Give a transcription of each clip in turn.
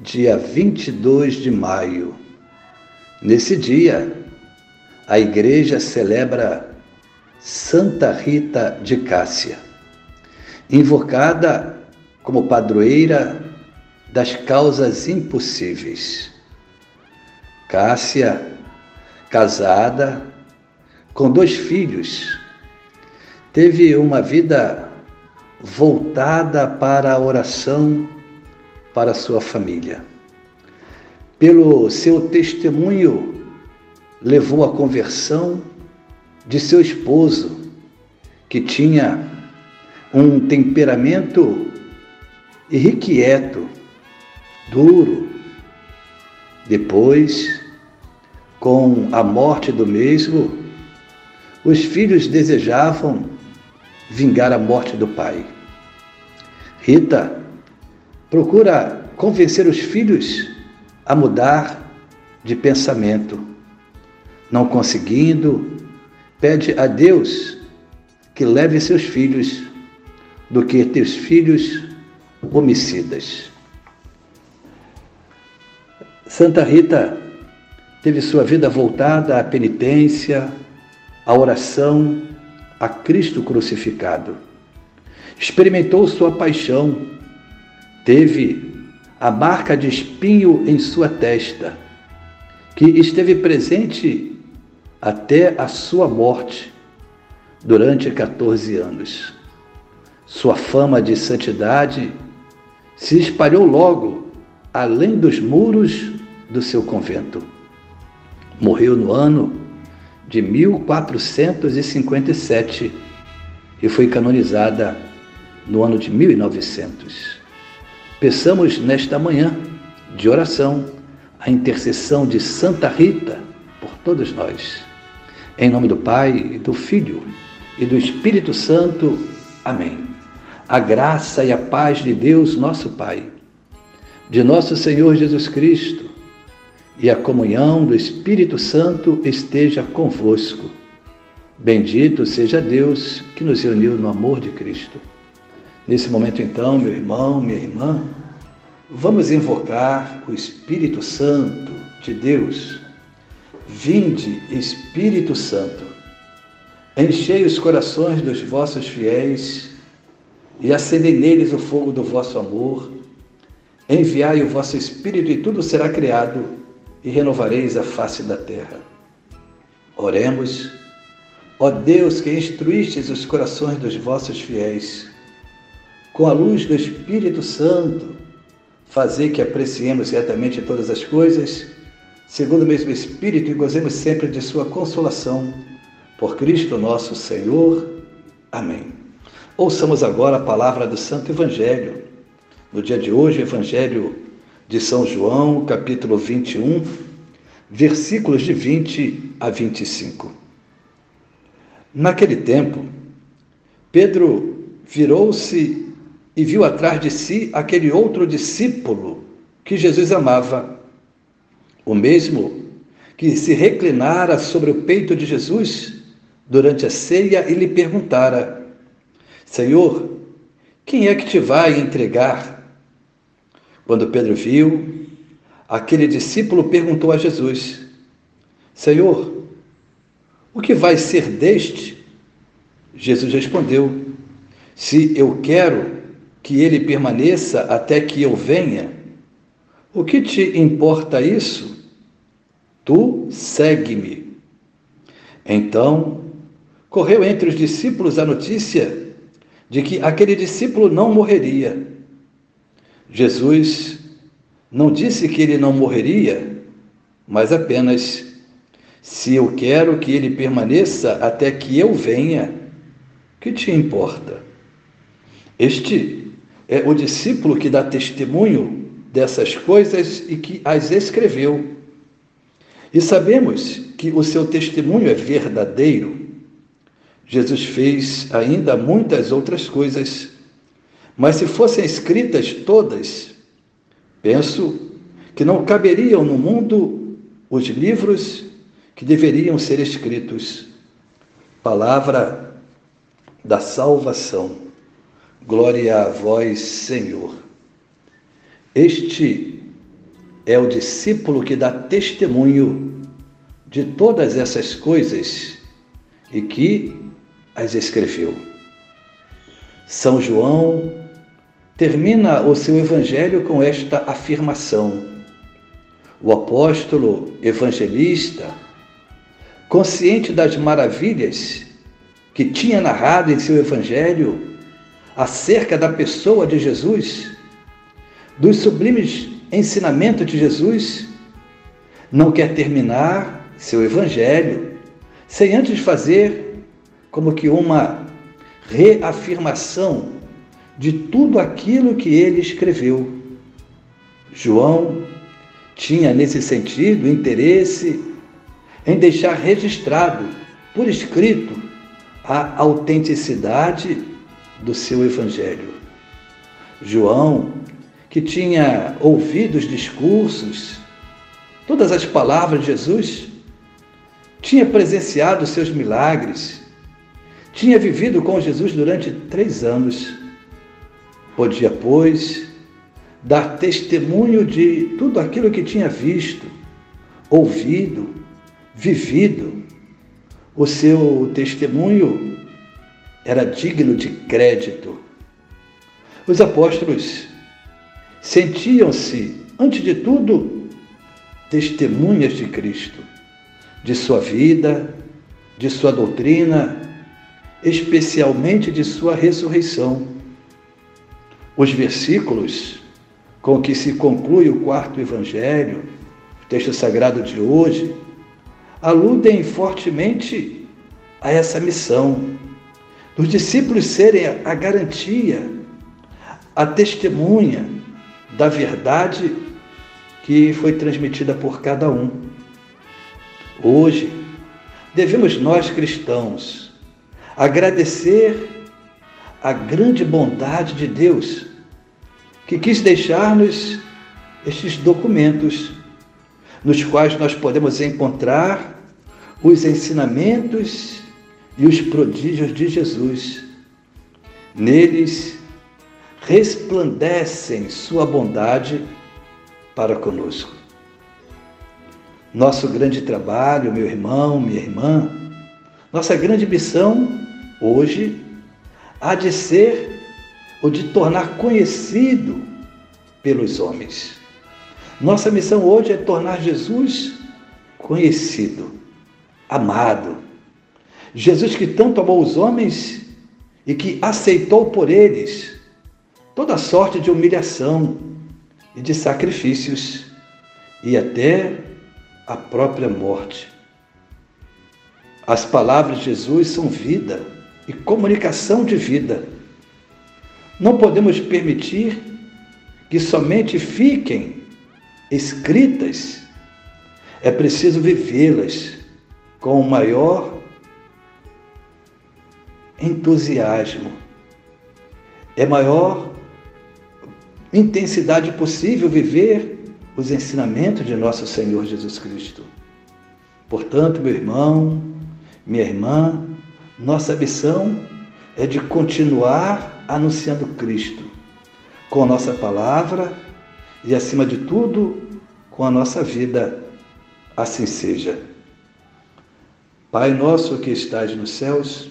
dia 22 de maio. Nesse dia, a igreja celebra Santa Rita de Cássia, invocada como padroeira das causas impossíveis. Cássia, casada, com dois filhos, teve uma vida voltada para a oração para sua família. Pelo seu testemunho, levou à conversão de seu esposo, que tinha um temperamento irrequieto, duro. Depois, com a morte do mesmo, os filhos desejavam vingar a morte do pai. Rita procura convencer os filhos a mudar de pensamento. Não conseguindo, pede a Deus que leve seus filhos do que teus filhos homicidas. Santa Rita teve sua vida voltada à penitência, à oração, a Cristo crucificado. Experimentou sua paixão teve a marca de espinho em sua testa, que esteve presente até a sua morte durante 14 anos. Sua fama de santidade se espalhou logo além dos muros do seu convento. Morreu no ano de 1457 e foi canonizada no ano de 1900. Peçamos nesta manhã de oração a intercessão de Santa Rita por todos nós. Em nome do Pai, do Filho e do Espírito Santo. Amém. A graça e a paz de Deus, nosso Pai, de nosso Senhor Jesus Cristo e a comunhão do Espírito Santo esteja convosco. Bendito seja Deus que nos uniu no amor de Cristo. Nesse momento, então, meu irmão, minha irmã, vamos invocar o Espírito Santo de Deus. Vinde, Espírito Santo, enchei os corações dos vossos fiéis e acendei neles o fogo do vosso amor. Enviai o vosso Espírito e tudo será criado e renovareis a face da terra. Oremos, ó Deus que instruístes os corações dos vossos fiéis com a luz do Espírito Santo, fazer que apreciemos certamente todas as coisas, segundo o mesmo Espírito, e gozemos sempre de Sua consolação. Por Cristo nosso Senhor. Amém. Ouçamos agora a palavra do Santo Evangelho. No dia de hoje, Evangelho de São João, capítulo 21, versículos de 20 a 25. Naquele tempo, Pedro virou-se e viu atrás de si aquele outro discípulo que Jesus amava, o mesmo que se reclinara sobre o peito de Jesus durante a ceia e lhe perguntara: Senhor, quem é que te vai entregar? Quando Pedro viu, aquele discípulo perguntou a Jesus: Senhor, o que vai ser deste? Jesus respondeu: Se eu quero que ele permaneça até que eu venha? O que te importa isso? Tu segue-me. Então, correu entre os discípulos a notícia de que aquele discípulo não morreria. Jesus não disse que ele não morreria, mas apenas: se eu quero que ele permaneça até que eu venha, que te importa? Este é o discípulo que dá testemunho dessas coisas e que as escreveu. E sabemos que o seu testemunho é verdadeiro. Jesus fez ainda muitas outras coisas, mas se fossem escritas todas, penso que não caberiam no mundo os livros que deveriam ser escritos. Palavra da salvação. Glória a vós, Senhor. Este é o discípulo que dá testemunho de todas essas coisas e que as escreveu. São João termina o seu evangelho com esta afirmação. O apóstolo evangelista, consciente das maravilhas que tinha narrado em seu evangelho, acerca da pessoa de Jesus, dos sublimes ensinamentos de Jesus, não quer terminar seu evangelho sem antes fazer como que uma reafirmação de tudo aquilo que ele escreveu. João tinha nesse sentido interesse em deixar registrado por escrito a autenticidade do seu evangelho. João, que tinha ouvido os discursos, todas as palavras de Jesus, tinha presenciado seus milagres, tinha vivido com Jesus durante três anos. Podia, pois, dar testemunho de tudo aquilo que tinha visto, ouvido, vivido. O seu testemunho era digno de crédito. Os apóstolos sentiam-se, antes de tudo, testemunhas de Cristo, de sua vida, de sua doutrina, especialmente de sua ressurreição. Os versículos com que se conclui o quarto evangelho, o texto sagrado de hoje, aludem fortemente a essa missão dos discípulos serem a garantia, a testemunha da verdade que foi transmitida por cada um. Hoje, devemos nós cristãos agradecer a grande bondade de Deus que quis deixar-nos estes documentos nos quais nós podemos encontrar os ensinamentos e os prodígios de Jesus. Neles resplandecem sua bondade para conosco. Nosso grande trabalho, meu irmão, minha irmã, nossa grande missão hoje há de ser o de tornar conhecido pelos homens. Nossa missão hoje é tornar Jesus conhecido, amado, Jesus que tanto amou os homens e que aceitou por eles toda sorte de humilhação e de sacrifícios e até a própria morte. As palavras de Jesus são vida e comunicação de vida. Não podemos permitir que somente fiquem escritas. É preciso vivê-las com o maior entusiasmo. É maior intensidade possível viver os ensinamentos de nosso Senhor Jesus Cristo. Portanto, meu irmão, minha irmã, nossa missão é de continuar anunciando Cristo com a nossa palavra e, acima de tudo, com a nossa vida. Assim seja. Pai nosso que estás nos céus,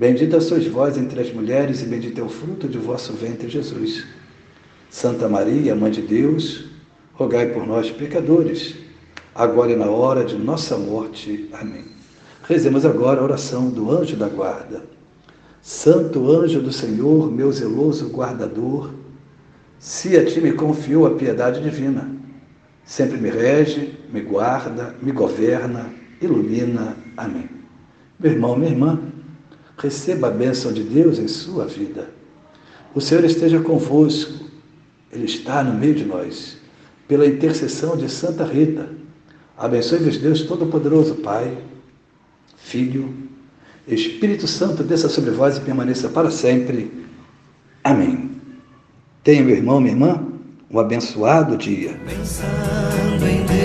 Bendita sois vós entre as mulheres, e bendito é o fruto de vosso ventre, Jesus. Santa Maria, Mãe de Deus, rogai por nós, pecadores, agora e na hora de nossa morte. Amém. Rezemos agora a oração do anjo da guarda. Santo anjo do Senhor, meu zeloso guardador, se a ti me confiou a piedade divina, sempre me rege, me guarda, me governa, ilumina. Amém. Meu irmão, minha irmã, receba a bênção de Deus em sua vida. O Senhor esteja convosco, Ele está no meio de nós, pela intercessão de Santa Rita Abençoe-vos Deus Todo-Poderoso, Pai, Filho, Espírito Santo, desça sobre vós e permaneça para sempre. Amém. Tenha, meu irmão, minha irmã, um abençoado dia. Pensando em Deus,